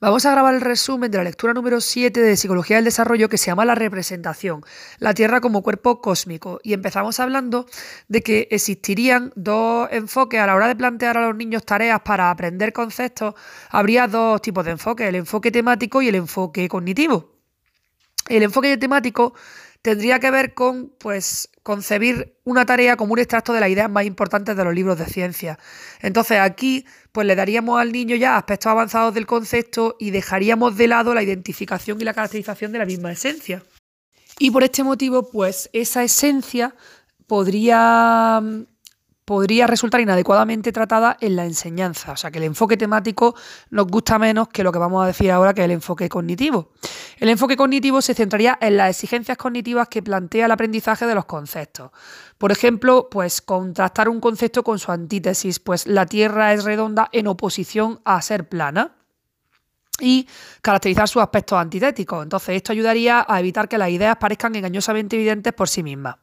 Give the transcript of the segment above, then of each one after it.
Vamos a grabar el resumen de la lectura número 7 de Psicología del Desarrollo que se llama La representación, la Tierra como cuerpo cósmico. Y empezamos hablando de que existirían dos enfoques a la hora de plantear a los niños tareas para aprender conceptos. Habría dos tipos de enfoques, el enfoque temático y el enfoque cognitivo. El enfoque temático tendría que ver con pues concebir una tarea como un extracto de las ideas más importantes de los libros de ciencia. Entonces aquí pues le daríamos al niño ya aspectos avanzados del concepto y dejaríamos de lado la identificación y la caracterización de la misma esencia. Y por este motivo pues esa esencia podría podría resultar inadecuadamente tratada en la enseñanza. O sea, que el enfoque temático nos gusta menos que lo que vamos a decir ahora, que es el enfoque cognitivo. El enfoque cognitivo se centraría en las exigencias cognitivas que plantea el aprendizaje de los conceptos. Por ejemplo, pues contrastar un concepto con su antítesis, pues la Tierra es redonda en oposición a ser plana y caracterizar sus aspectos antitéticos. Entonces, esto ayudaría a evitar que las ideas parezcan engañosamente evidentes por sí mismas.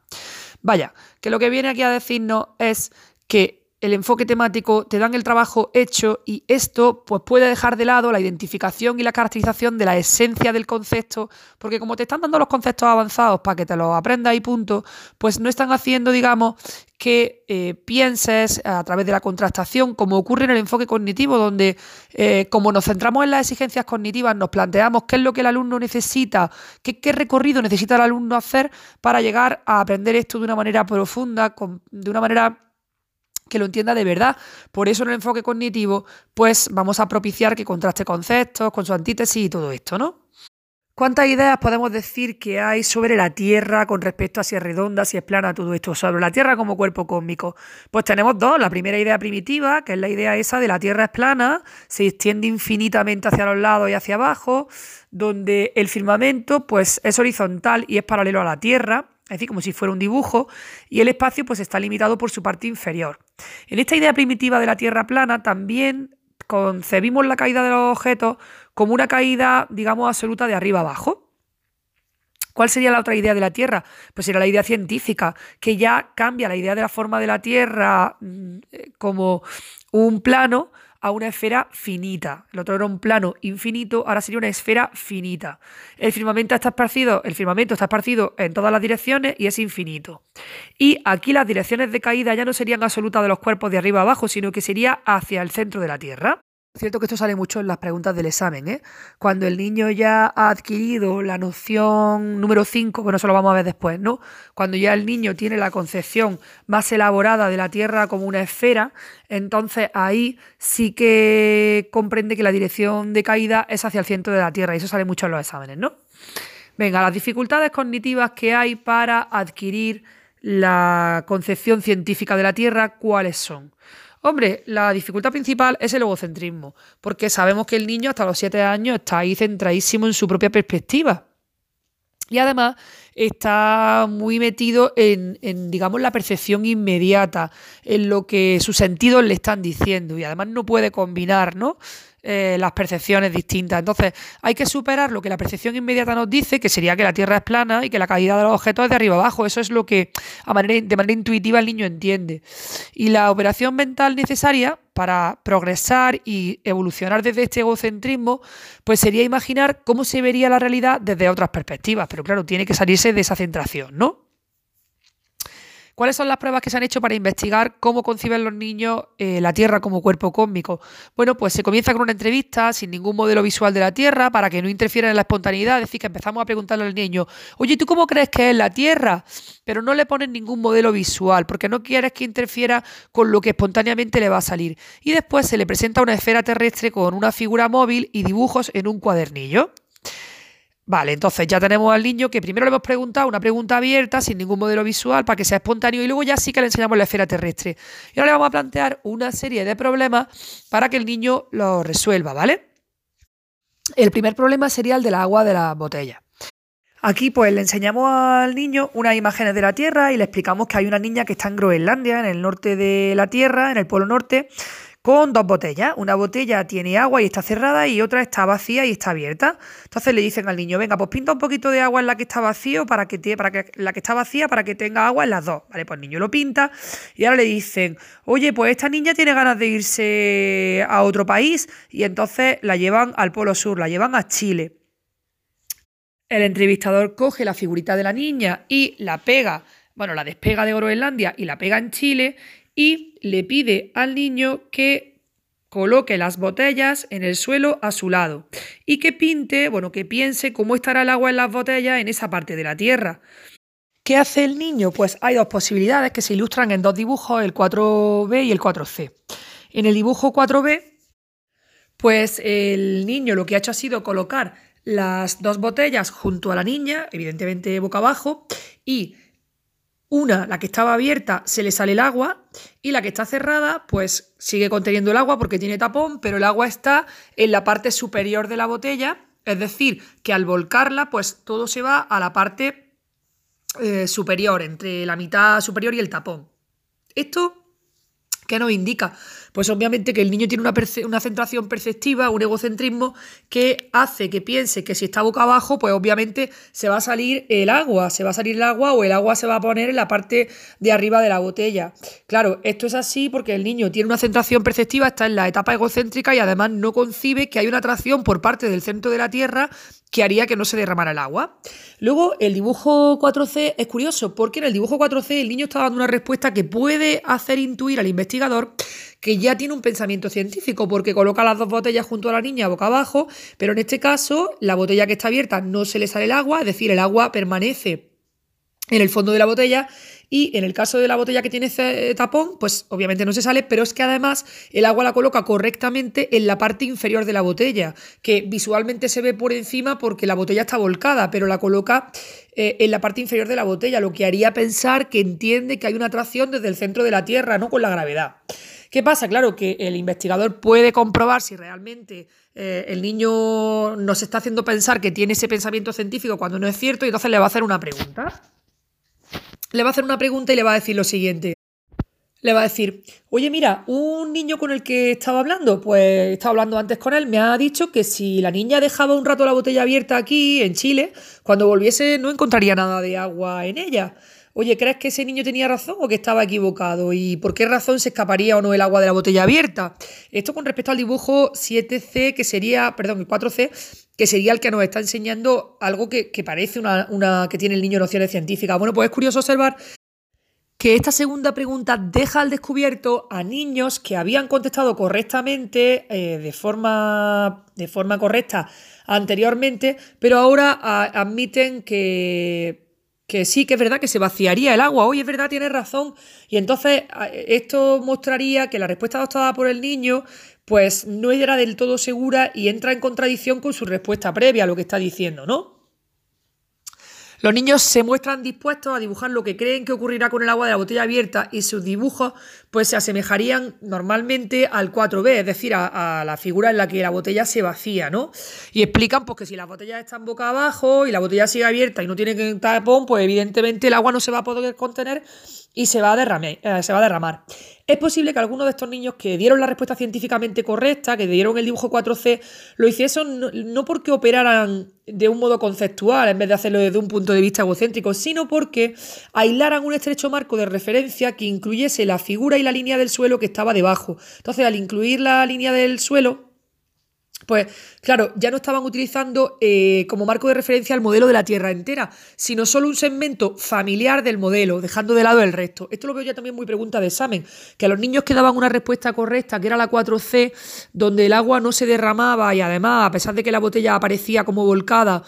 Vaya, que lo que viene aquí a decirnos es que el enfoque temático te dan el trabajo hecho y esto pues puede dejar de lado la identificación y la caracterización de la esencia del concepto, porque como te están dando los conceptos avanzados para que te los aprendas y punto, pues no están haciendo, digamos, que eh, pienses a través de la contrastación, como ocurre en el enfoque cognitivo, donde eh, como nos centramos en las exigencias cognitivas, nos planteamos qué es lo que el alumno necesita, qué, qué recorrido necesita el alumno hacer para llegar a aprender esto de una manera profunda, de una manera que lo entienda de verdad. Por eso en el enfoque cognitivo, pues vamos a propiciar que contraste conceptos con su antítesis y todo esto, ¿no? ¿Cuántas ideas podemos decir que hay sobre la Tierra con respecto a si es redonda, si es plana, todo esto? Sobre la Tierra como cuerpo cósmico. Pues tenemos dos. La primera idea primitiva, que es la idea esa de la Tierra es plana, se extiende infinitamente hacia los lados y hacia abajo, donde el firmamento pues, es horizontal y es paralelo a la Tierra es decir, como si fuera un dibujo, y el espacio pues está limitado por su parte inferior. En esta idea primitiva de la Tierra plana también concebimos la caída de los objetos como una caída, digamos, absoluta de arriba abajo. ¿Cuál sería la otra idea de la Tierra? Pues era la idea científica, que ya cambia la idea de la forma de la Tierra mm, eh, como un plano a una esfera finita. El otro era un plano infinito, ahora sería una esfera finita. El firmamento está esparcido, el firmamento está esparcido en todas las direcciones y es infinito. Y aquí las direcciones de caída ya no serían absolutas de los cuerpos de arriba a abajo, sino que sería hacia el centro de la Tierra. Cierto que esto sale mucho en las preguntas del examen, ¿eh? Cuando el niño ya ha adquirido la noción número 5, que no se lo vamos a ver después, ¿no? Cuando ya el niño tiene la concepción más elaborada de la Tierra como una esfera, entonces ahí sí que comprende que la dirección de caída es hacia el centro de la Tierra, y eso sale mucho en los exámenes, ¿no? Venga, las dificultades cognitivas que hay para adquirir la concepción científica de la Tierra, ¿cuáles son? Hombre, la dificultad principal es el egocentrismo, porque sabemos que el niño hasta los 7 años está ahí centradísimo en su propia perspectiva. Y además está muy metido en, en, digamos, la percepción inmediata, en lo que sus sentidos le están diciendo. Y además no puede combinar, ¿no? Eh, las percepciones distintas. Entonces, hay que superar lo que la percepción inmediata nos dice, que sería que la Tierra es plana y que la caída de los objetos es de arriba abajo. Eso es lo que a manera, de manera intuitiva el niño entiende. Y la operación mental necesaria para progresar y evolucionar desde este egocentrismo, pues sería imaginar cómo se vería la realidad desde otras perspectivas. Pero claro, tiene que salirse de esa centración, ¿no? ¿Cuáles son las pruebas que se han hecho para investigar cómo conciben los niños eh, la Tierra como cuerpo cósmico? Bueno, pues se comienza con una entrevista sin ningún modelo visual de la Tierra para que no interfiera en la espontaneidad. Es decir, que empezamos a preguntarle al niño, oye, ¿tú cómo crees que es la Tierra? Pero no le ponen ningún modelo visual porque no quieres que interfiera con lo que espontáneamente le va a salir. Y después se le presenta una esfera terrestre con una figura móvil y dibujos en un cuadernillo. Vale, entonces ya tenemos al niño que primero le hemos preguntado una pregunta abierta, sin ningún modelo visual, para que sea espontáneo, y luego ya sí que le enseñamos la esfera terrestre. Y ahora le vamos a plantear una serie de problemas para que el niño lo resuelva, ¿vale? El primer problema sería el del agua de la botella. Aquí pues le enseñamos al niño unas imágenes de la Tierra y le explicamos que hay una niña que está en Groenlandia, en el norte de la Tierra, en el Polo Norte, con dos botellas. Una botella tiene agua y está cerrada y otra está vacía y está abierta. Entonces le dicen al niño, venga, pues pinta un poquito de agua en la que está vacío para que, para que la que está vacía para que tenga agua en las dos. Vale, pues el niño lo pinta y ahora le dicen, oye, pues esta niña tiene ganas de irse a otro país y entonces la llevan al Polo Sur, la llevan a Chile. El entrevistador coge la figurita de la niña y la pega, bueno, la despega de Groenlandia y la pega en Chile y le pide al niño que coloque las botellas en el suelo a su lado y que pinte, bueno, que piense cómo estará el agua en las botellas en esa parte de la Tierra. ¿Qué hace el niño? Pues hay dos posibilidades que se ilustran en dos dibujos, el 4B y el 4C. En el dibujo 4B, pues el niño lo que ha hecho ha sido colocar las dos botellas junto a la niña, evidentemente boca abajo, y una, la que estaba abierta, se le sale el agua y la que está cerrada, pues sigue conteniendo el agua porque tiene tapón, pero el agua está en la parte superior de la botella, es decir, que al volcarla, pues todo se va a la parte eh, superior, entre la mitad superior y el tapón. Esto, ¿qué nos indica? Pues obviamente que el niño tiene una, una, centración perceptiva, un egocentrismo que hace que piense que si está boca abajo, pues obviamente se va a salir el agua, se va a salir el agua o el agua se va a poner en la parte de arriba de la botella. Claro, esto es así porque el niño tiene una centración perceptiva, está en la etapa egocéntrica y además no concibe que hay una atracción por parte del centro de la Tierra que haría que no se derramara el agua. Luego, el dibujo 4C es curioso porque en el dibujo 4C el niño está dando una respuesta que puede hacer intuir al investigador que ya tiene un pensamiento científico, porque coloca las dos botellas junto a la niña boca abajo, pero en este caso la botella que está abierta no se le sale el agua, es decir, el agua permanece en el fondo de la botella y en el caso de la botella que tiene tapón, pues obviamente no se sale, pero es que además el agua la coloca correctamente en la parte inferior de la botella, que visualmente se ve por encima porque la botella está volcada, pero la coloca eh, en la parte inferior de la botella, lo que haría pensar que entiende que hay una atracción desde el centro de la Tierra, no con la gravedad. ¿Qué pasa? Claro que el investigador puede comprobar si realmente eh, el niño nos está haciendo pensar que tiene ese pensamiento científico cuando no es cierto y entonces le va a hacer una pregunta. Le va a hacer una pregunta y le va a decir lo siguiente. Le va a decir, oye, mira, un niño con el que estaba hablando, pues estaba hablando antes con él, me ha dicho que si la niña dejaba un rato la botella abierta aquí, en Chile, cuando volviese no encontraría nada de agua en ella. Oye, ¿crees que ese niño tenía razón o que estaba equivocado? ¿Y por qué razón se escaparía o no el agua de la botella abierta? Esto con respecto al dibujo 7C, que sería, perdón, el 4C, que sería el que nos está enseñando algo que, parece una, una, que tiene el niño nociones científicas. Bueno, pues es curioso observar que esta segunda pregunta deja al descubierto a niños que habían contestado correctamente, eh, de, forma, de forma correcta anteriormente, pero ahora admiten que que sí que es verdad que se vaciaría el agua, hoy es verdad, tiene razón. Y entonces esto mostraría que la respuesta adoptada por el niño pues no era del todo segura y entra en contradicción con su respuesta previa a lo que está diciendo, ¿no? Los niños se muestran dispuestos a dibujar lo que creen que ocurrirá con el agua de la botella abierta y sus dibujos pues se asemejarían normalmente al 4B, es decir, a, la figura en la que la botella se vacía, ¿no? Y explican pues que si las botellas están boca abajo y la botella sigue abierta y no tiene tapón, pues evidentemente el agua no se va a poder contener y se va a derramar. Eh, se va a derramar. Es posible que algunos de estos niños que dieron la respuesta científicamente correcta, que dieron el dibujo 4C, lo hiciesen no, porque operaran de un modo conceptual en vez de hacerlo desde un punto de vista egocéntrico, sino porque aislaran un estrecho marco de referencia que incluyese la figura y la línea del suelo que estaba debajo. Entonces, al incluir la línea del suelo, pues claro, ya no estaban utilizando eh, como marco de referencia el modelo de la Tierra entera, sino solo un segmento familiar del modelo, dejando de lado el resto. Esto lo veo ya también muy pregunta de examen, que a los niños que daban una respuesta correcta, que era la 4C, donde el agua no se derramaba y además, a pesar de que la botella aparecía como volcada,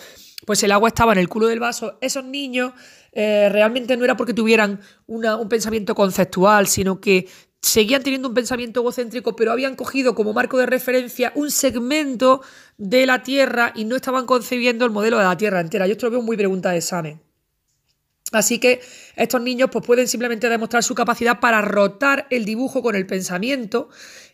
pues el agua estaba en el culo del vaso, esos niños eh, realmente no era porque tuvieran un pensamiento conceptual, sino que seguían teniendo un pensamiento egocéntrico, pero habían cogido como marco de referencia un segmento de la Tierra y no estaban concebiendo el modelo de la Tierra entera. Yo esto lo veo muy pregunta de examen. Así que estos niños pues, pueden simplemente demostrar su capacidad para rotar el dibujo con el pensamiento,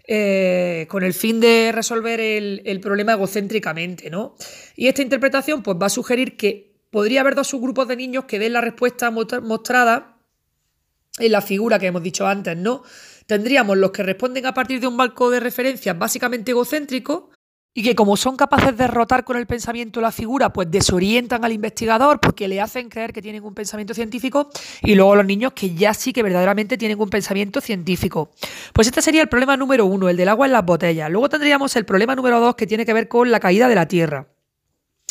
eh, con el fin de resolver el, el, problema egocéntricamente, ¿no? Y esta interpretación pues, va a sugerir que podría haber dos subgrupos de niños que den la respuesta mostrada en la figura que hemos dicho antes, ¿no? tendríamos los que responden a partir de un marco de referencia básicamente egocéntrico, y que como son capaces de rotar con el pensamiento la figura, pues desorientan al investigador porque le hacen creer que tienen un pensamiento científico y luego los niños que ya sí que verdaderamente tienen un pensamiento científico. Pues este sería el problema número uno, el del agua en las botellas. Luego tendríamos el problema número dos que tiene que ver con la caída de la Tierra.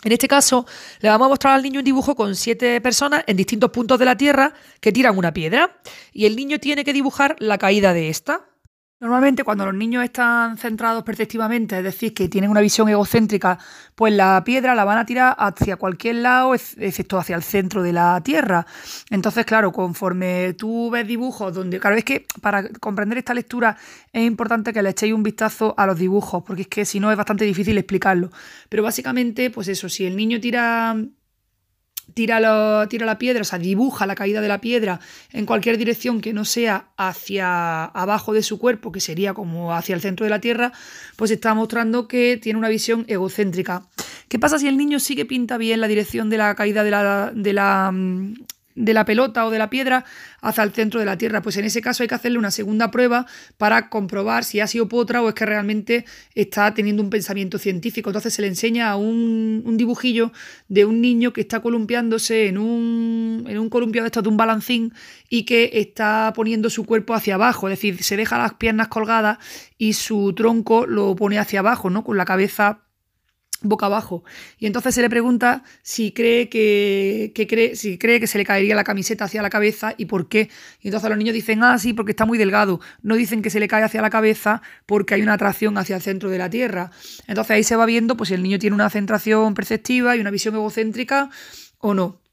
En este caso, le vamos a mostrar al niño un dibujo con siete personas en distintos puntos de la Tierra que tiran una piedra y el niño tiene que dibujar la caída de esta. Normalmente cuando los niños están centrados perceptivamente, es decir, que tienen una visión egocéntrica, pues la piedra la van a tirar hacia cualquier lado, excepto hacia el centro de la Tierra. Entonces, claro, conforme tú ves dibujos donde, claro, es que para comprender esta lectura es importante que le echéis un vistazo a los dibujos, porque es que si no es bastante difícil explicarlo. Pero básicamente, pues eso, si el niño tira tira, tira la piedra, o sea, dibuja la caída de la piedra en cualquier dirección que no sea hacia abajo de su cuerpo, que sería como hacia el centro de la Tierra, pues está mostrando que tiene una visión egocéntrica. ¿Qué pasa si el niño sí que pinta bien la dirección de la caída de la, de la, mm, de la pelota o de la piedra hacia el centro de la Tierra. Pues en ese caso hay que hacerle una segunda prueba para comprobar si ha sido potra o es que realmente está teniendo un pensamiento científico. Entonces se le enseña a un, dibujillo de un niño que está columpiándose en un, en un columpio de estos de un balancín y que está poniendo su cuerpo hacia abajo, es decir, se deja las piernas colgadas y su tronco lo pone hacia abajo, ¿no? Con la cabeza boca abajo. Y entonces se le pregunta si cree que, cree, si cree que se le caería la camiseta hacia la cabeza y por qué. Y entonces los niños dicen, ah, sí, porque está muy delgado. No dicen que se le cae hacia la cabeza porque hay una atracción hacia el centro de la Tierra. Entonces ahí se va viendo pues si el niño tiene una centración perceptiva y una visión egocéntrica o no.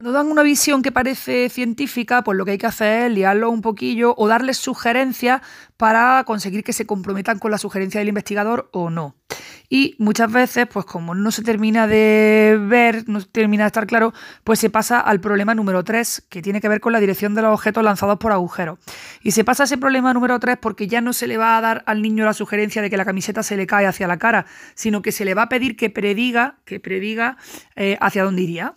Cuando dan una visión que parece científica, pues lo que hay que hacer es liarlo un poquillo o darles sugerencias para conseguir que se comprometan con la sugerencia del investigador o no. Y muchas veces, pues como no se termina de ver, no termina de estar claro, pues se pasa al problema número 3, que tiene que ver con la dirección de los objetos lanzados por agujeros. Y se pasa ese problema número 3 porque ya no se le va a dar al niño la sugerencia de que la camiseta se le cae hacia la cara, sino que se le va a pedir que prediga, que prediga eh, hacia dónde iría.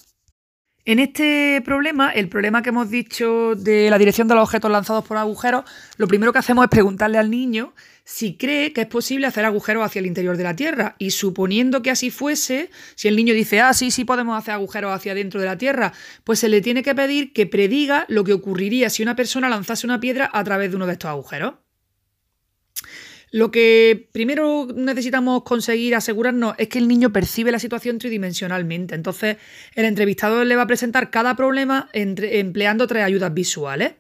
En este problema, el problema que hemos dicho de la dirección de los objetos lanzados por agujeros, lo primero que hacemos es preguntarle al niño si cree que es posible hacer agujeros hacia el interior de la Tierra. Y suponiendo que así fuese, si el niño dice, ah, sí, sí podemos hacer agujeros hacia dentro de la Tierra, pues se le tiene que pedir que prediga lo que ocurriría si una persona lanzase una piedra a través de uno de estos agujeros. Lo que primero necesitamos conseguir asegurarnos es que el niño percibe la situación tridimensionalmente. Entonces, el entrevistador le va a presentar cada problema empleando tres ayudas visuales.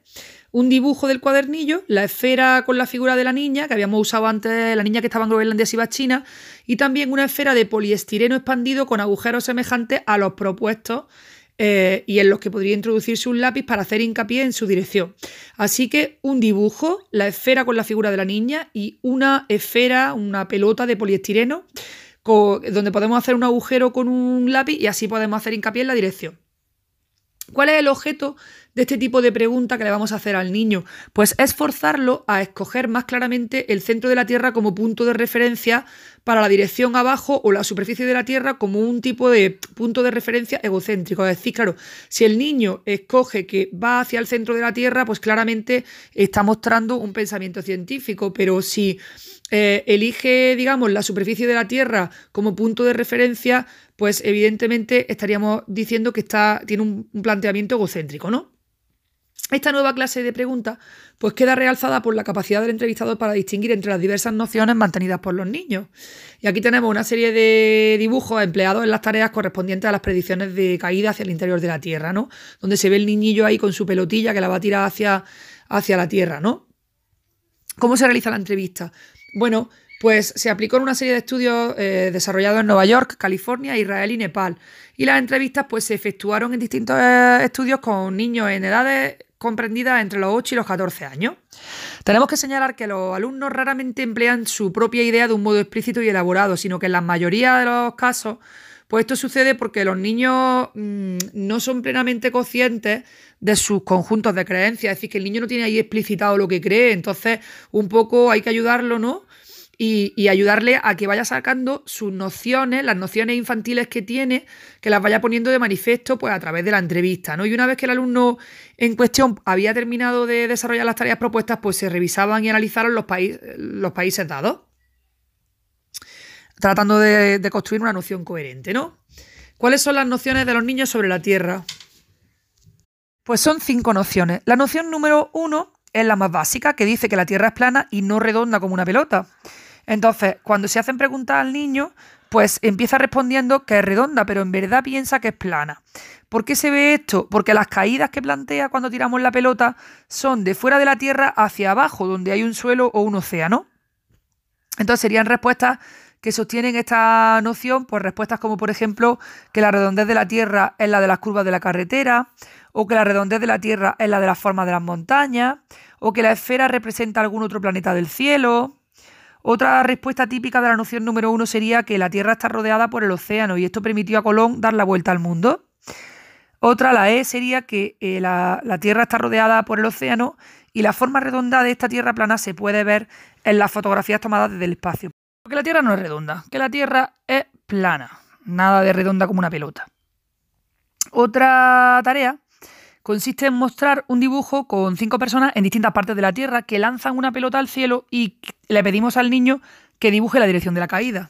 Un dibujo del cuadernillo, la esfera con la figura de la niña, que habíamos usado antes, la niña que estaba en Groenlandia y China, y también una esfera de poliestireno expandido con agujeros semejantes a los propuestos eh, y en los que podría introducirse un lápiz para hacer hincapié en su dirección. Así que un dibujo, la esfera con la figura de la niña y una esfera, una pelota de poliestireno, donde podemos hacer un agujero con un lápiz y así podemos hacer hincapié en la dirección. ¿Cuál es el objeto de este tipo de pregunta que le vamos a hacer al niño? Pues es forzarlo a escoger más claramente el centro de la Tierra como punto de referencia para la dirección abajo o la superficie de la Tierra como un tipo de punto de referencia egocéntrico. Es decir, claro, si el niño escoge que va hacia el centro de la Tierra, pues claramente está mostrando un pensamiento científico, pero si eh, elige, digamos, la superficie de la Tierra como punto de referencia, pues evidentemente estaríamos diciendo que está, tiene un, un planteamiento egocéntrico, ¿no? Esta nueva clase de preguntas pues queda realzada por la capacidad del entrevistador para distinguir entre las diversas nociones mantenidas por los niños. Y aquí tenemos una serie de dibujos empleados en las tareas correspondientes a las predicciones de caída hacia el interior de la Tierra, ¿no? Donde se ve el niñillo ahí con su pelotilla que la va a tirar hacia, hacia la Tierra, ¿no? ¿Cómo se realiza la entrevista? Bueno, pues se aplicó en una serie de estudios eh, desarrollados en Nueva York, California, Israel y Nepal. Y las entrevistas pues, se efectuaron en distintos eh, estudios con niños en edades comprendidas entre los 8 y los 14 años. Tenemos que señalar que los alumnos raramente emplean su propia idea de un modo explícito y elaborado, sino que en la mayoría de los casos, pues esto sucede porque los niños mm, no son plenamente conscientes de sus conjuntos de creencias, es decir, que el niño no tiene ahí explicitado lo que cree, entonces un poco hay que ayudarlo, ¿no? Y, ayudarle a que vaya sacando sus nociones, las nociones infantiles que tiene, que las vaya poniendo de manifiesto pues, a través de la entrevista. ¿no? Y una vez que el alumno en cuestión había terminado de desarrollar las tareas propuestas, pues se revisaban y analizaron los, los países dados, tratando de, de construir una noción coherente. ¿no? ¿Cuáles son las nociones de los niños sobre la Tierra? Pues son cinco nociones. La noción número uno es la más básica, que dice que la Tierra es plana y no redonda como una pelota. Entonces, cuando se hacen preguntas al niño, pues empieza respondiendo que es redonda, pero en verdad piensa que es plana. ¿Por qué se ve esto? Porque las caídas que plantea cuando tiramos la pelota son de fuera de la Tierra hacia abajo, donde hay un suelo o un océano. Entonces serían respuestas que sostienen esta noción, pues respuestas como por ejemplo que la redondez de la Tierra es la de las curvas de la carretera, o que la redondez de la Tierra es la de las formas de las montañas, o que la esfera representa algún otro planeta del cielo. Otra respuesta típica de la noción número uno sería que la Tierra está rodeada por el océano y esto permitió a Colón dar la vuelta al mundo. Otra, la E, sería que eh, la, la, Tierra está rodeada por el océano y la forma redonda de esta Tierra plana se puede ver en las fotografías tomadas desde el espacio. Porque la Tierra no es redonda, que la Tierra es plana, nada de redonda como una pelota. Otra tarea consiste en mostrar un dibujo con cinco personas en distintas partes de la Tierra que lanzan una pelota al cielo y le pedimos al niño que dibuje la dirección de la caída.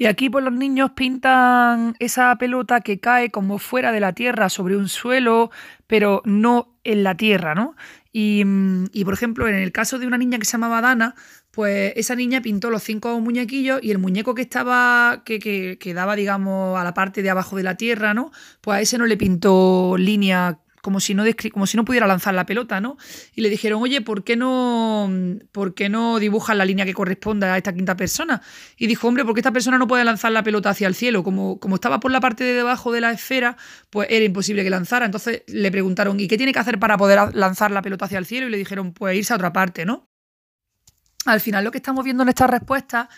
Y aquí pues los niños pintan esa pelota que cae como fuera de la Tierra sobre un suelo, pero no en la Tierra, ¿no? Y, y por ejemplo, en el caso de una niña que se llamaba Dana, pues esa niña pintó los cinco muñequillos y el muñeco que estaba, que, que, daba, digamos, a la parte de abajo de la tierra, ¿no? Pues a ese no le pintó línea como si no, como si no pudiera lanzar la pelota, ¿no? Y le dijeron, oye, ¿por qué no, ¿por qué no dibujas la línea que corresponda a esta quinta persona? Y dijo, hombre, porque esta persona no puede lanzar la pelota hacia el cielo. Como, como estaba por la parte de debajo de la esfera, pues era imposible que lanzara. Entonces le preguntaron, ¿y qué tiene que hacer para poder lanzar la pelota hacia el cielo? Y le dijeron, pues irse a otra parte, ¿no? al final lo que estamos viendo en estas respuestas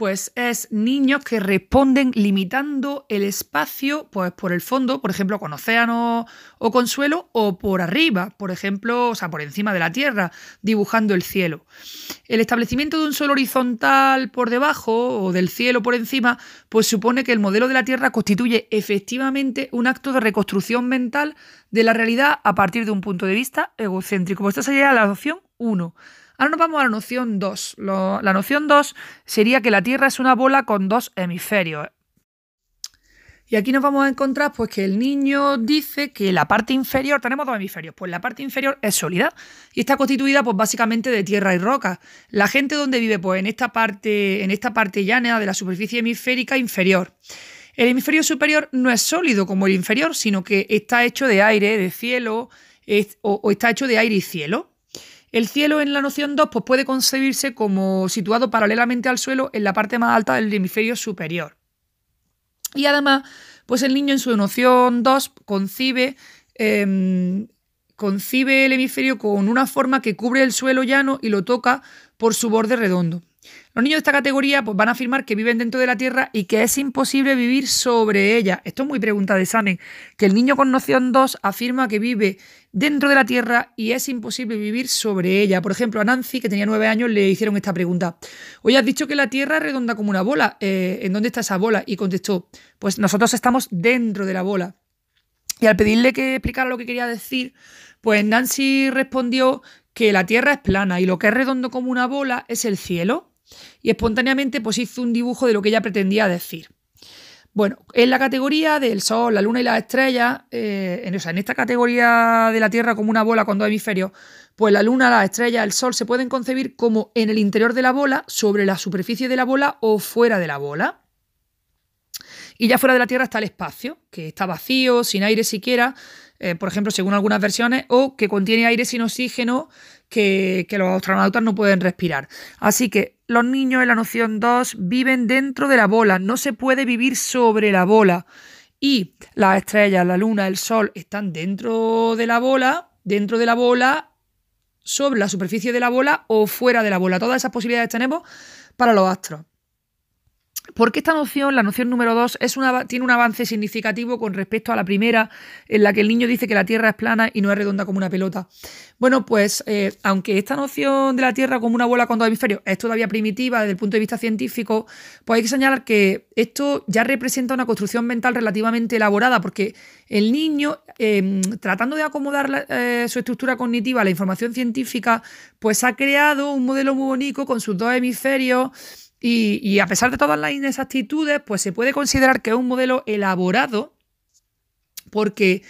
pues es niños que responden limitando el espacio pues por el fondo, por ejemplo, con océano o con suelo, o por arriba, por ejemplo, o sea, por encima de la tierra, dibujando el cielo. El establecimiento de un suelo horizontal por debajo o del cielo por encima, pues supone que el modelo de la tierra constituye efectivamente un acto de reconstrucción mental de la realidad a partir de un punto de vista egocéntrico. Pues esta sería la opción 1. Ahora nos vamos a la noción 2. la noción 2 sería que la Tierra es una bola con dos hemisferios. Y aquí nos vamos a encontrar pues que el niño dice que la parte inferior, tenemos dos hemisferios, pues la parte inferior es sólida y está constituida pues básicamente de tierra y roca. La gente donde vive pues en esta parte en esta parte llana de la superficie hemisférica inferior. El hemisferio superior no es sólido como el inferior, sino que está hecho de aire, de cielo, o está hecho de aire y cielo. El cielo en la noción 2 pues, puede concebirse como situado paralelamente al suelo en la parte más alta del hemisferio superior. Y además, pues el niño en su noción 2 concibe, em, concibe el hemisferio con una forma que cubre el suelo llano y lo toca por su borde redondo. Los niños de esta categoría pues, van a afirmar que viven dentro de la Tierra y que es imposible vivir sobre ella. Esto es muy pregunta de examen, que el niño con noción 2 afirma que vive dentro de la Tierra y es imposible vivir sobre ella. Por ejemplo, a Nancy, que tenía nueve años, le hicieron esta pregunta. Hoy has dicho que la Tierra es redonda como una bola. Eh, ¿En dónde está esa bola? Y contestó, pues nosotros estamos dentro de la bola. Y al pedirle que explicara lo que quería decir, pues Nancy respondió que la Tierra es plana y lo que es redondo como una bola es el cielo y espontáneamente pues hizo un dibujo de lo que ella pretendía decir. Bueno, en la categoría del Sol, la Luna y las estrellas, eh, en, en esta categoría de la Tierra como una bola con dos hemisferios, pues la Luna, las estrellas, el Sol se pueden concebir como en el interior de la bola, sobre la superficie de la bola o fuera de la bola. Y ya fuera de la Tierra está el espacio, que está vacío, sin aire siquiera, eh, por ejemplo, según algunas versiones, o que contiene aire sin oxígeno que, los astronautas no pueden respirar. Así que los niños en la noción 2 viven dentro de la bola, no se puede vivir sobre la bola. Y las estrellas, la luna, el sol están dentro de la bola, dentro de la bola, sobre la superficie de la bola o fuera de la bola. Todas esas posibilidades tenemos para los astros. Porque esta noción, la noción número 2, tiene un avance significativo con respecto a la primera, en la que el niño dice que la Tierra es plana y no es redonda como una pelota. Bueno, pues eh, aunque esta noción de la Tierra como una bola con dos hemisferios es todavía primitiva desde el punto de vista científico, pues hay que señalar que esto ya representa una construcción mental relativamente elaborada, porque el niño, em, tratando de acomodar eh, su estructura cognitiva a la información científica, pues ha creado un modelo muy bonito con sus dos hemisferios y, a pesar de todas las inexactitudes, pues se puede considerar que es un modelo elaborado porque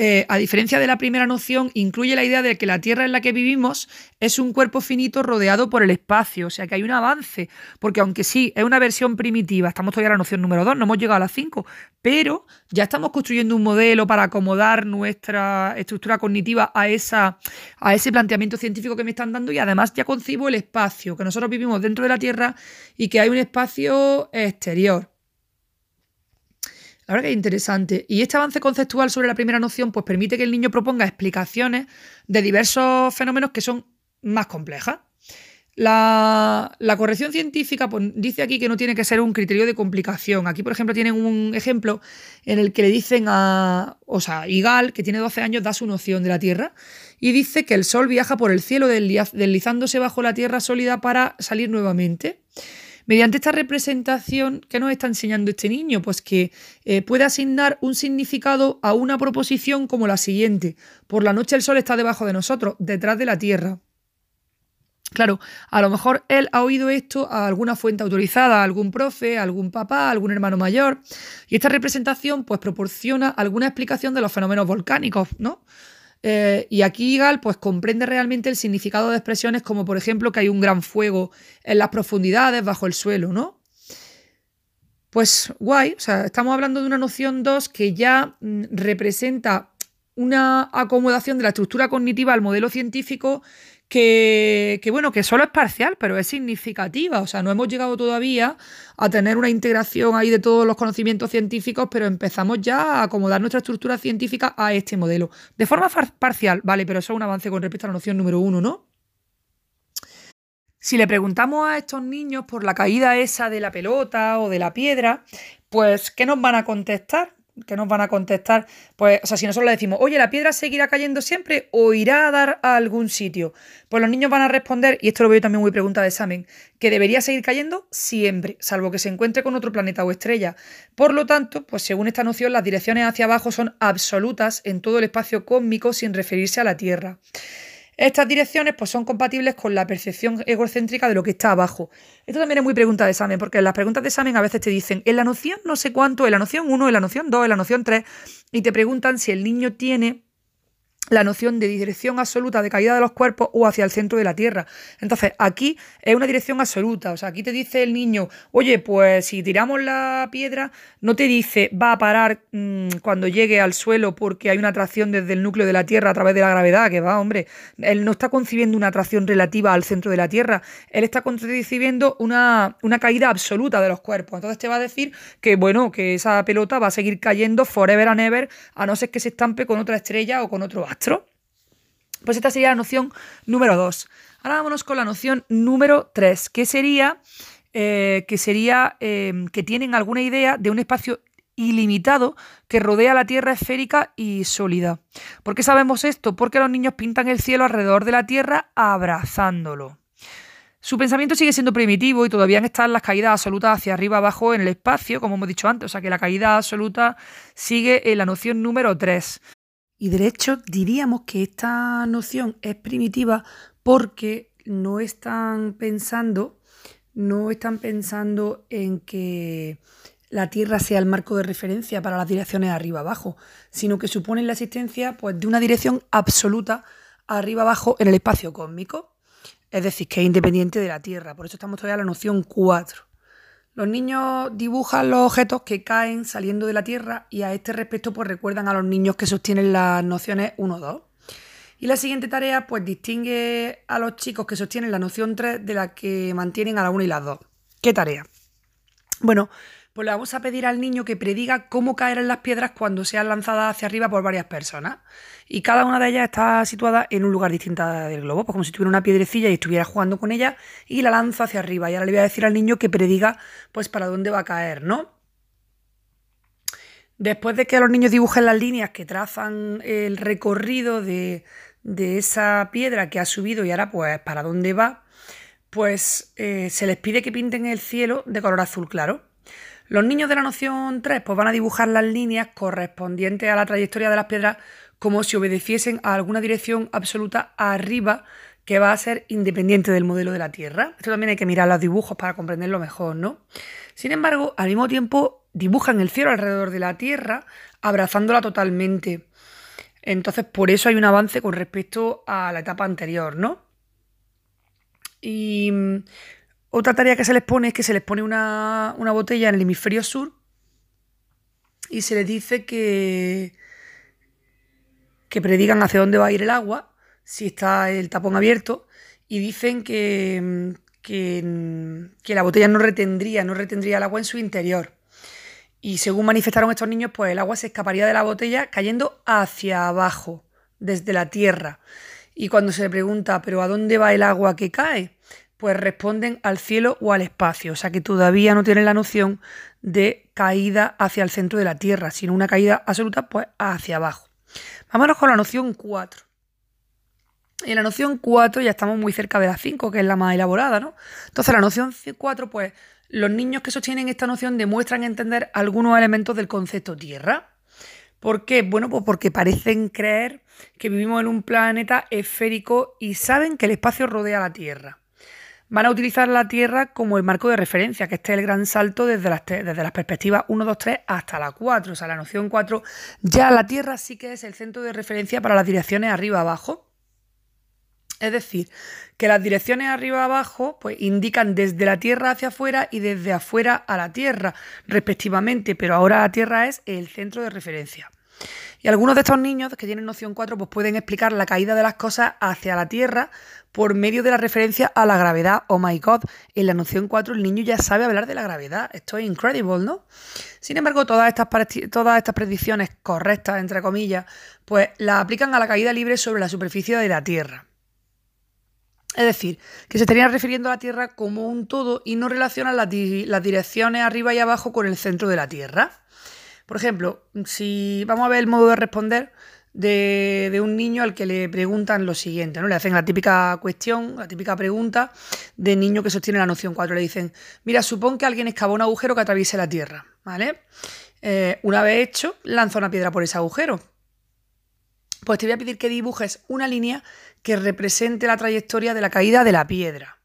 eh, a diferencia de la primera noción, incluye la idea de que la Tierra en la que vivimos es un cuerpo finito rodeado por el espacio, o sea que hay un avance, porque aunque sí, es una versión primitiva, estamos todavía en la noción número 2, no hemos llegado a la 5, pero ya estamos construyendo un modelo para acomodar nuestra estructura cognitiva a, esa, a ese planteamiento científico que me están dando y además ya concibo el espacio, que nosotros vivimos dentro de la Tierra y que hay un espacio exterior. La verdad que es interesante. Y este avance conceptual sobre la primera noción pues permite que el niño proponga explicaciones de diversos fenómenos que son más complejas. La, corrección científica pues, dice aquí que no tiene que ser un criterio de complicación. Aquí, por ejemplo, tienen un ejemplo en el que le dicen a, o sea, Igal, que tiene 12 años, da su noción de la Tierra y dice que el Sol viaja por el cielo deslizándose bajo la Tierra sólida para salir nuevamente. Mediante esta representación, ¿qué nos está enseñando este niño? Pues que eh, puede asignar un significado a una proposición como la siguiente. Por la noche el sol está debajo de nosotros, detrás de la tierra. Claro, a lo mejor él ha oído esto a alguna fuente autorizada, a algún profe, a algún papá, a algún hermano mayor, y esta representación pues proporciona alguna explicación de los fenómenos volcánicos, ¿no? Eh, y aquí Gal pues comprende realmente el significado de expresiones como por ejemplo que hay un gran fuego en las profundidades bajo el suelo, ¿no? Pues guay, o sea, estamos hablando de una noción 2 que ya mm, representa una acomodación de la estructura cognitiva al modelo científico que, bueno, que solo es parcial, pero es significativa. O sea, no hemos llegado todavía a tener una integración ahí de todos los conocimientos científicos, pero empezamos ya a acomodar nuestra estructura científica a este modelo. De forma parcial, vale, pero eso es un avance con respecto a la noción número uno, ¿no? Si le preguntamos a estos niños por la caída esa de la pelota o de la piedra, pues, ¿qué nos van a contestar? Que nos van a contestar, pues, o sea, si nosotros le decimos, oye, ¿la piedra seguirá cayendo siempre o irá a dar a algún sitio? Pues los niños van a responder, y esto lo veo también muy pregunta de examen, que debería seguir cayendo siempre, salvo que se encuentre con otro planeta o estrella. Por lo tanto, pues según esta noción, las direcciones hacia abajo son absolutas en todo el espacio cósmico sin referirse a la Tierra. Estas direcciones pues, son compatibles con la percepción egocéntrica de lo que está abajo. Esto también es muy pregunta de examen, porque en las preguntas de examen a veces te dicen en la noción no sé cuánto, en la noción 1, en la noción 2, en la noción 3, y te preguntan si el niño tiene la noción de dirección absoluta de caída de los cuerpos o hacia el centro de la Tierra. Entonces, aquí es una dirección absoluta. O sea, aquí te dice el niño, oye, pues si tiramos la piedra, no te dice va a parar mm, cuando llegue al suelo porque hay una atracción desde el núcleo de la Tierra a través de la gravedad, que va, hombre. Él no está concibiendo una atracción relativa al centro de la Tierra. Él está concibiendo una, una caída absoluta de los cuerpos. Entonces te va a decir que, bueno, que esa pelota va a seguir cayendo forever and ever, a no ser que se estampe con otra estrella o con otro. Pues esta sería la noción número 2. Ahora vámonos con la noción número 3, que sería, eh, que, sería eh, que tienen alguna idea de un espacio ilimitado que rodea la Tierra esférica y sólida. ¿Por qué sabemos esto? Porque los niños pintan el cielo alrededor de la Tierra abrazándolo. Su pensamiento sigue siendo primitivo y todavía están las caídas absolutas hacia arriba abajo en el espacio, como hemos dicho antes. O sea que la caída absoluta sigue en la noción número 3. Y de hecho diríamos que esta noción es primitiva porque no están pensando, no están pensando en que la Tierra sea el marco de referencia para las direcciones arriba-abajo, sino que suponen la existencia pues, de una dirección absoluta arriba-abajo en el espacio cósmico. Es decir, que es independiente de la Tierra. Por eso estamos todavía en la noción 4. Los niños dibujan los objetos que caen saliendo de la Tierra y a este respecto pues recuerdan a los niños que sostienen las nociones 1-2. Y la siguiente tarea pues distingue a los chicos que sostienen la noción 3 de la que mantienen a la 1 y las 2. ¿Qué tarea? Bueno, pues le vamos a pedir al niño que prediga cómo caerán las piedras cuando sean lanzadas hacia arriba por varias personas. Y cada una de ellas está situada en un lugar distinto del globo, pues como si tuviera una piedrecilla y estuviera jugando con ella y la lanzo hacia arriba. Y ahora le voy a decir al niño que prediga pues para dónde va a caer, ¿no? Después de que los niños dibujen las líneas que trazan el recorrido de, esa piedra que ha subido y ahora pues para dónde va, pues eh, se les pide que pinten el cielo de color azul claro. Los niños de la noción 3 pues van a dibujar las líneas correspondientes a la trayectoria de las piedras como si obedeciesen a alguna dirección absoluta arriba que va a ser independiente del modelo de la Tierra. Esto también hay que mirar los dibujos para comprenderlo mejor, ¿no? Sin embargo, al mismo tiempo dibujan el cielo alrededor de la Tierra, abrazándola totalmente. Entonces, por eso hay un avance con respecto a la etapa anterior, ¿no? Y mm, otra tarea que se les pone es que se les pone una, una botella en el hemisferio sur y se les dice que, que predigan hacia dónde va a ir el agua, si está el tapón abierto, y dicen que, que, que la botella no retendría, no retendría el agua en su interior. Y según manifestaron estos niños, pues el agua se escaparía de la botella cayendo hacia abajo, desde la tierra. Y cuando se le pregunta, ¿pero a dónde va el agua que cae? Pues responden al cielo o al espacio. O sea que todavía no tienen la noción de caída hacia el centro de la tierra, sino una caída absoluta pues hacia abajo. Vámonos con la noción 4. En la noción 4 ya estamos muy cerca de la 5, que es la más elaborada, ¿no? Entonces la noción 4, pues los niños que sostienen esta noción demuestran entender algunos elementos del concepto Tierra. ¿Por qué? Bueno, pues porque parecen creer que vivimos en un planeta esférico y saben que el espacio rodea la Tierra. Van a utilizar la Tierra como el marco de referencia, que este es el gran salto desde las, desde las perspectivas 1, 2, 3 hasta la 4. O sea, la noción 4, ya la Tierra sí que es el centro de referencia para las direcciones arriba-abajo. Es decir, que las direcciones arriba-abajo pues, indican desde la Tierra hacia afuera y desde afuera a la Tierra, respectivamente, pero ahora la Tierra es el centro de referencia. Y algunos de estos niños que tienen noción 4 pues pueden explicar la caída de las cosas hacia la Tierra por medio de la referencia a la gravedad. Oh my god, en la noción 4 el niño ya sabe hablar de la gravedad. Esto es incredible, ¿no? Sin embargo, todas estas, todas estas predicciones correctas, entre comillas, pues las aplican a la caída libre sobre la superficie de la Tierra. Es decir, que se estarían refiriendo a la Tierra como un todo y no relacionan las, direcciones arriba y abajo con el centro de la Tierra. Por ejemplo, si vamos a ver el modo de responder de, un niño al que le preguntan lo siguiente, ¿no? Le hacen la típica cuestión, la típica pregunta de niño que sostiene la noción 4. Le dicen, mira, supón que alguien excavó un agujero que atraviese la Tierra, ¿vale? Eh, una vez hecho, lanza una piedra por ese agujero. Pues te voy a pedir que dibujes una línea que represente la trayectoria de la caída de la piedra.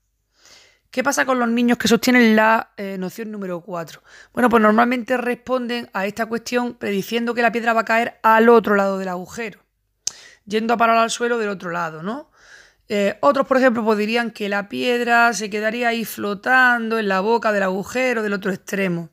¿Qué pasa con los niños que sostienen la eh, noción número 4? Bueno, pues normalmente responden a esta cuestión prediciendo que la piedra va a caer al otro lado del agujero, yendo a parar al suelo del otro lado, ¿no? Eh, otros, por ejemplo, pues dirían que la piedra se quedaría ahí flotando en la boca del agujero del otro extremo.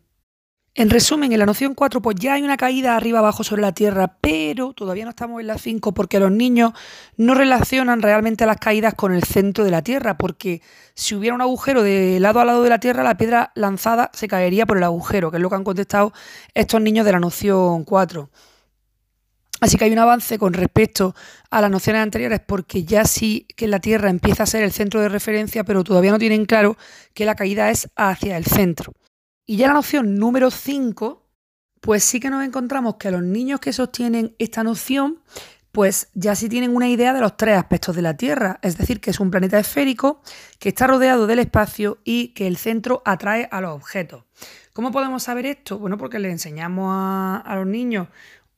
En resumen, en la noción 4 pues ya hay una caída arriba abajo sobre la Tierra, pero todavía no estamos en la 5 porque los niños no relacionan realmente las caídas con el centro de la Tierra, porque si hubiera un agujero de lado a lado de la Tierra, la piedra lanzada se caería por el agujero, que es lo que han contestado estos niños de la noción 4. Así que hay un avance con respecto a las nociones anteriores porque ya sí que la Tierra empieza a ser el centro de referencia, pero todavía no tienen claro que la caída es hacia el centro. Y ya la noción número 5, pues sí que nos encontramos que los niños que sostienen esta noción, pues ya sí tienen una idea de los tres aspectos de la Tierra, es decir, que es un planeta esférico, que está rodeado del espacio y que el centro atrae a los objetos. ¿Cómo podemos saber esto? Bueno, porque le enseñamos a, a los niños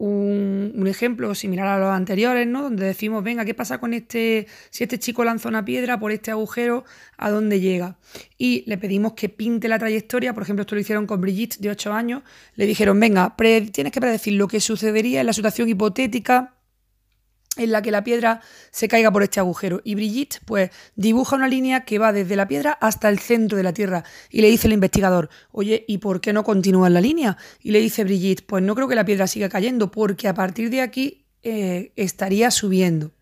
un, ejemplo similar a los anteriores, ¿no? Donde decimos, venga, ¿qué pasa con este, si este chico lanza una piedra por este agujero, a dónde llega? Y le pedimos que pinte la trayectoria, por ejemplo, esto lo hicieron con Brigitte de 8 años, le dijeron, venga, tienes que predecir lo que sucedería en la situación hipotética en la que la piedra se caiga por este agujero. Y Brigitte, pues, dibuja una línea que va desde la piedra hasta el centro de la Tierra. Y le dice el investigador, oye, ¿y por qué no continúa la línea? Y le dice Brigitte, pues no creo que la piedra siga cayendo, porque a partir de aquí eh, estaría subiendo.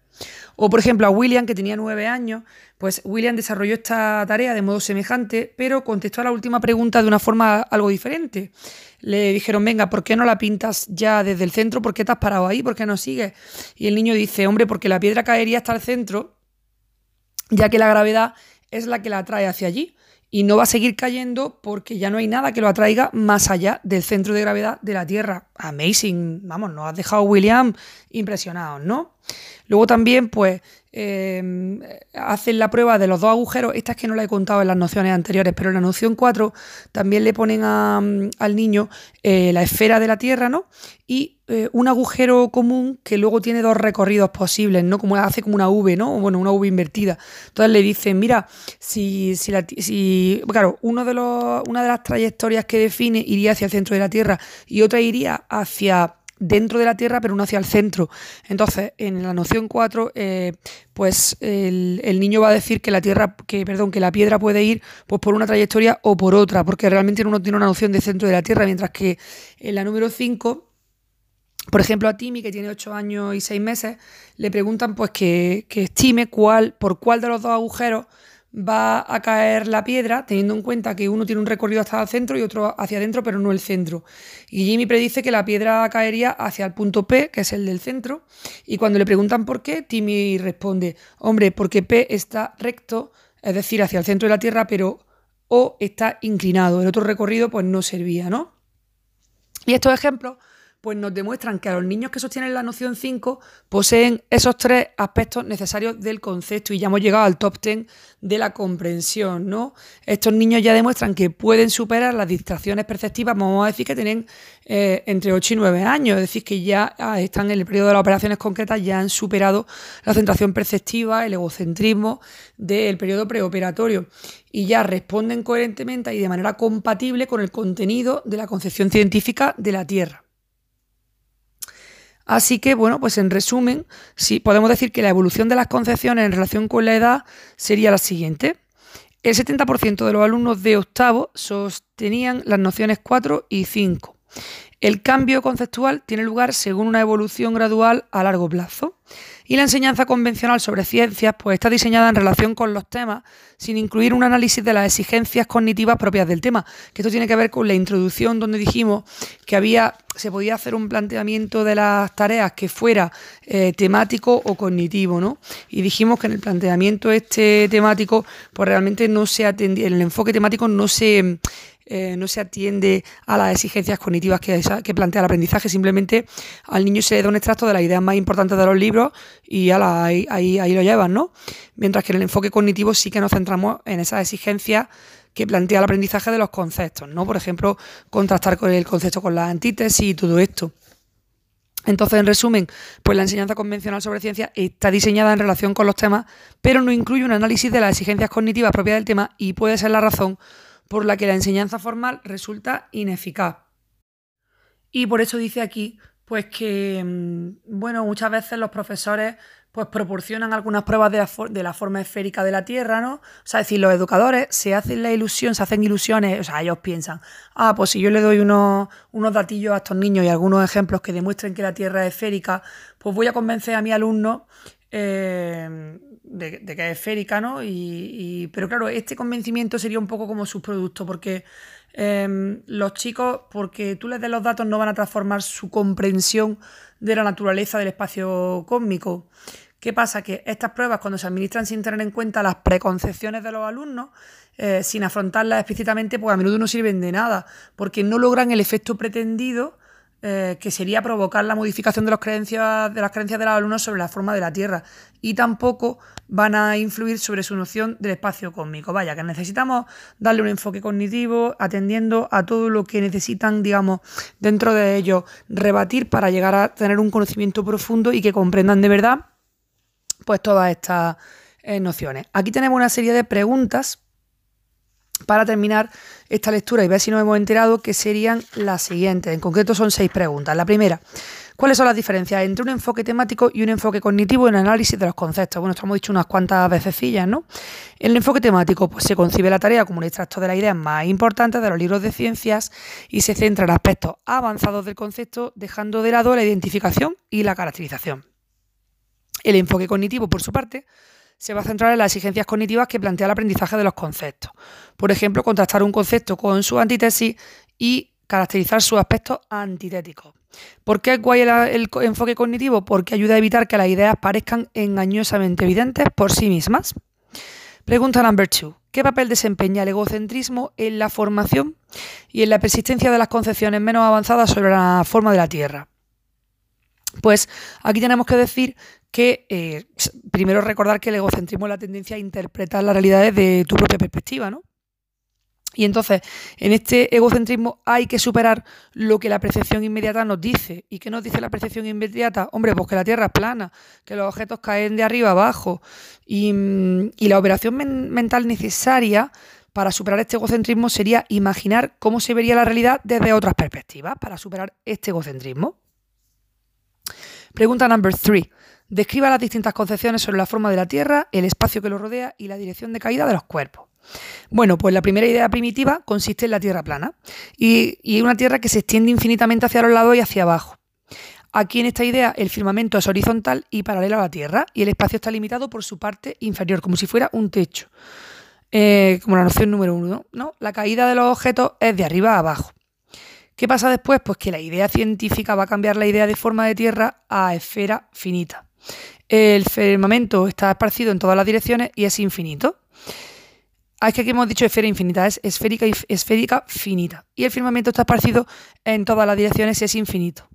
O por ejemplo a William, que tenía nueve años, pues William desarrolló esta tarea de modo semejante, pero contestó a la última pregunta de una forma algo diferente. Le dijeron, venga, ¿por qué no la pintas ya desde el centro? ¿Por qué te has parado ahí? ¿Por qué no sigues? Y el niño dice, hombre, porque la piedra caería hasta el centro, ya que la gravedad es la que la trae hacia allí y no va a seguir cayendo porque ya no hay nada que lo atraiga más allá del centro de gravedad de la Tierra. Amazing, vamos, nos has dejado William impresionado, ¿no? Luego también, pues, Em, hacen la prueba de los dos agujeros, esta es que no la he contado en las nociones anteriores, pero en la noción 4 también le ponen al niño eh, la esfera de la Tierra, ¿no? Y eh, un agujero común que luego tiene dos recorridos posibles, ¿no? Como hace como una V, ¿no? Bueno, una V invertida. Entonces le dicen, mira, si, si, la, si claro, una de las trayectorias que define iría hacia el centro de la Tierra y otra iría hacia dentro de la Tierra, pero no hacia el centro. Entonces, en la noción 4, eh, pues el, niño va a decir que la Tierra, que, perdón, que la piedra puede ir pues, por una trayectoria o por otra, porque realmente uno tiene una noción de centro de la Tierra, mientras que en la número 5 por ejemplo, a Timmy, que tiene 8 años y 6 meses, le preguntan pues que, que estime cuál, por cuál de los dos agujeros va a caer la piedra, teniendo en cuenta que uno tiene un recorrido hasta el centro y otro hacia adentro, pero no el centro. Y Jimmy predice que la piedra caería hacia el punto P, que es el del centro, y cuando le preguntan por qué, Timmy responde, hombre, porque P está recto, es decir, hacia el centro de la Tierra, pero O está inclinado. El otro recorrido pues no servía, ¿no? Y estos ejemplos pues nos demuestran que a los niños que sostienen la noción 5 poseen esos tres aspectos necesarios del concepto y ya hemos llegado al top 10 de la comprensión, ¿no? Estos niños ya demuestran que pueden superar las distracciones perceptivas, vamos a decir que tienen eh, entre 8 y 9 años, es decir, que ya ah, están en el periodo de las operaciones concretas, ya han superado la centración perceptiva, el egocentrismo del periodo preoperatorio y ya responden coherentemente y de manera compatible con el contenido de la concepción científica de la Tierra. Así que, bueno, pues en resumen, sí, podemos decir que la evolución de las concepciones en relación con la edad sería la siguiente. El 70% de los alumnos de octavo sostenían las nociones 4 y 5. El cambio conceptual tiene lugar según una evolución gradual a largo plazo. Y la enseñanza convencional sobre ciencias pues, está diseñada en relación con los temas, sin incluir un análisis de las exigencias cognitivas propias del tema. Que esto tiene que ver con la introducción donde dijimos que había, se podía hacer un planteamiento de las tareas que fuera eh, temático o cognitivo, ¿no? Y dijimos que en el planteamiento este temático, pues realmente no se atendía, en el enfoque temático no se eh, no se atiende a las exigencias cognitivas que, plantea el aprendizaje, simplemente al niño se le da un extracto de las ideas más importantes de los libros y ahí, ahí, lo llevan, ¿no? Mientras que en el enfoque cognitivo sí que nos centramos en esas exigencias que plantea el aprendizaje de los conceptos, ¿no? Por ejemplo, contrastar con el concepto con las antítesis y todo esto. Entonces, en resumen, pues la enseñanza convencional sobre ciencia está diseñada en relación con los temas, pero no incluye un análisis de las exigencias cognitivas propias del tema y puede ser la razón por la que la enseñanza formal resulta ineficaz. Y por eso dice aquí, pues que, mm, bueno, muchas veces los profesores pues proporcionan algunas pruebas de la, forma esférica de la Tierra, ¿no? O sea, es decir, los educadores se hacen la ilusión, se hacen ilusiones, o sea, ellos piensan, ah, pues si yo le doy unos, unos datillos a estos niños y algunos ejemplos que demuestren que la Tierra es esférica, pues voy a convencer a mi alumno eh, de, que es esférica, ¿no? Y, pero claro, este convencimiento sería un poco como subproducto, porque em, los chicos, porque tú les des los datos, no van a transformar su comprensión de la naturaleza del espacio cósmico. ¿Qué pasa? Que estas pruebas, cuando se administran sin tener en cuenta las preconcepciones de los alumnos, eh, sin afrontarlas explícitamente, pues a menudo no sirven de nada, porque no logran el efecto pretendido eh, que sería provocar la modificación de, creencias, de las creencias de los alumnos sobre la forma de la Tierra y tampoco van a influir sobre su noción del espacio cósmico. Vaya, que necesitamos darle un enfoque cognitivo atendiendo a todo lo que necesitan, digamos, dentro de ellos rebatir para llegar a tener un conocimiento profundo y que comprendan de verdad pues todas estas eh, nociones. Aquí tenemos una serie de preguntas para terminar esta lectura y ver si nos hemos enterado, que serían las siguientes. En concreto son seis preguntas. La primera, ¿cuáles son las diferencias entre un enfoque temático y un enfoque cognitivo en el análisis de los conceptos? Bueno, esto hemos dicho unas cuantas veces, ¿no? En el enfoque temático pues, se concibe la tarea como un extracto de las ideas más importantes de los libros de ciencias y se centra en aspectos avanzados del concepto, dejando de lado la identificación y la caracterización. El enfoque cognitivo, por su parte, se va a centrar en las exigencias cognitivas que plantea el aprendizaje de los conceptos. Por ejemplo, contrastar un concepto con su antítesis y caracterizar sus aspectos antitéticos. ¿Por qué es guay el, enfoque cognitivo? Porque ayuda a evitar que las ideas parezcan engañosamente evidentes por sí mismas. Pregunta number two. ¿Qué papel desempeña el egocentrismo en la formación y en la persistencia de las concepciones menos avanzadas sobre la forma de la Tierra? Pues aquí tenemos que decir que eh, primero recordar que el egocentrismo es la tendencia a interpretar las realidades de tu propia perspectiva, ¿no? Y entonces, en este egocentrismo hay que superar lo que la percepción inmediata nos dice. ¿Y qué nos dice la percepción inmediata? Hombre, pues que la Tierra es plana, que los objetos caen de arriba abajo. Y, y la operación mental necesaria para superar este egocentrismo sería imaginar cómo se vería la realidad desde otras perspectivas, para superar este egocentrismo. Pregunta number three. Describa las distintas concepciones sobre la forma de la Tierra, el espacio que lo rodea y la dirección de caída de los cuerpos. Bueno, pues la primera idea primitiva consiste en la Tierra plana y, y una Tierra que se extiende infinitamente hacia los lados y hacia abajo. Aquí en esta idea el firmamento es horizontal y paralelo a la Tierra y el espacio está limitado por su parte inferior, como si fuera un techo. Eh, como la noción número uno, ¿no? La caída de los objetos es de arriba a abajo. ¿Qué pasa después? Pues que la idea científica va a cambiar la idea de forma de Tierra a esfera finita. El firmamento está esparcido en todas las direcciones y es infinito. Ah, es que aquí hemos dicho esfera infinita, es esférica, esférica finita. Y el firmamento está esparcido en todas las direcciones y es infinito.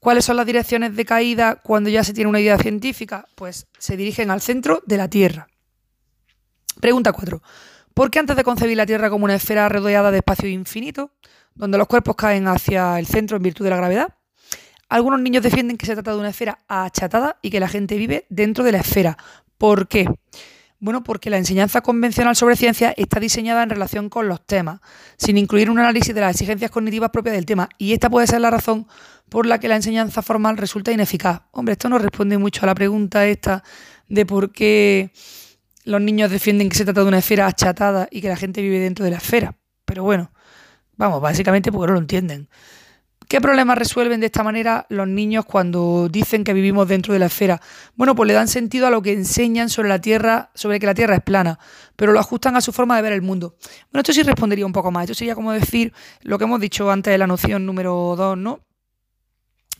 ¿Cuáles son las direcciones de caída cuando ya se tiene una idea científica? Pues se dirigen al centro de la Tierra. Pregunta 4. ¿Por qué antes de concebir la Tierra como una esfera rodeada de espacio infinito, donde los cuerpos caen hacia el centro en virtud de la gravedad, algunos niños defienden que se trata de una esfera achatada y que la gente vive dentro de la esfera? ¿Por qué? Bueno, porque la enseñanza convencional sobre ciencia está diseñada en relación con los temas, sin incluir un análisis de las exigencias cognitivas propias del tema, y esta puede ser la razón por la que la enseñanza formal resulta ineficaz. Hombre, esto no responde mucho a la pregunta esta de por qué los niños defienden que se trata de una esfera achatada y que la gente vive dentro de la esfera. Pero bueno, vamos, básicamente porque no lo entienden. ¿Qué problemas resuelven de esta manera los niños cuando dicen que vivimos dentro de la esfera? Bueno, pues le dan sentido a lo que enseñan sobre la Tierra, sobre que la Tierra es plana, pero lo ajustan a su forma de ver el mundo. Bueno, esto sí respondería un poco más. Esto sería como decir lo que hemos dicho antes de la noción número 2, ¿no?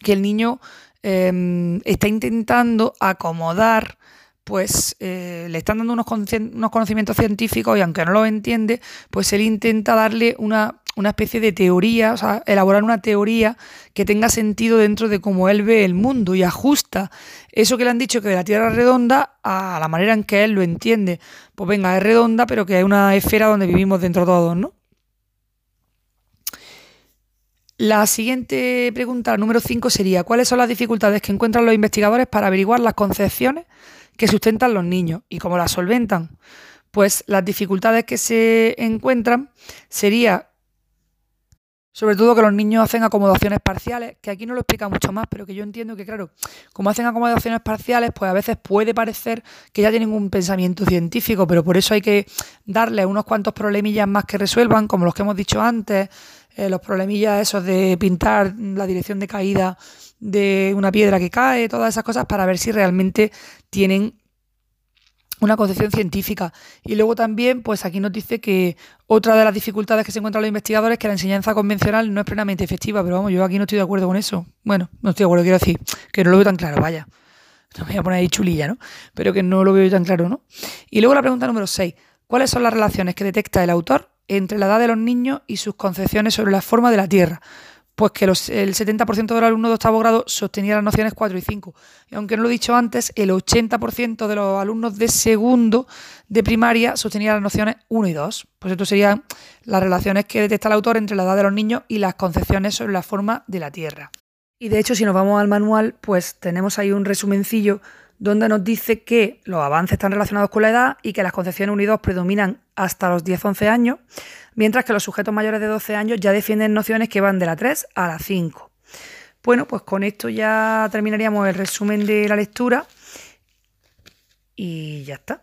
Que el niño em, está intentando acomodar pues eh, le están dando unos, unos, conocimientos científicos y aunque no lo entiende, pues él intenta darle una, una, especie de teoría, o sea, elaborar una teoría que tenga sentido dentro de cómo él ve el mundo y ajusta eso que le han dicho que la Tierra es redonda a la manera en que él lo entiende. Pues venga, es redonda, pero que es una esfera donde vivimos dentro todos, ¿no? La siguiente pregunta, número 5, sería ¿cuáles son las dificultades que encuentran los investigadores para averiguar las concepciones que sustentan los niños y cómo las solventan. Pues las dificultades que se encuentran sería sobre todo que los niños hacen acomodaciones parciales, que aquí no lo explica mucho más, pero que yo entiendo que, claro, como hacen acomodaciones parciales, pues a veces puede parecer que ya tienen un pensamiento científico, pero por eso hay que darle unos cuantos problemillas más que resuelvan, como los que hemos dicho antes, eh, los problemillas esos de pintar la dirección de caída de una piedra que cae, todas esas cosas, para ver si realmente tienen una concepción científica. Y luego también, pues aquí nos dice que otra de las dificultades que se encuentran los investigadores es que la enseñanza convencional no es plenamente efectiva, pero vamos, yo aquí no estoy de acuerdo con eso. Bueno, no estoy de acuerdo, quiero decir, que no lo veo tan claro, vaya. No me voy a poner ahí chulilla, ¿no? Pero que no lo veo tan claro, ¿no? Y luego la pregunta número 6. ¿Cuáles son las relaciones que detecta el autor entre la edad de los niños y sus concepciones sobre la forma de la Tierra? Pues que el 70% de los alumnos de octavo grado sostenía las nociones 4 y 5. Y aunque no lo he dicho antes, el 80% de los alumnos de segundo de primaria sostenía las nociones 1 y 2. Pues esto serían las relaciones que detecta el autor entre la edad de los niños y las concepciones sobre la forma de la Tierra. Y de hecho, si nos vamos al manual, pues tenemos ahí un resumencillo donde nos dice que los avances están relacionados con la edad y que las concepciones 1 y 2 predominan hasta los 10-11 años mientras que los sujetos mayores de 12 años ya defienden nociones que van de la 3 a la 5. Bueno, pues con esto ya terminaríamos el resumen de la lectura y ya está.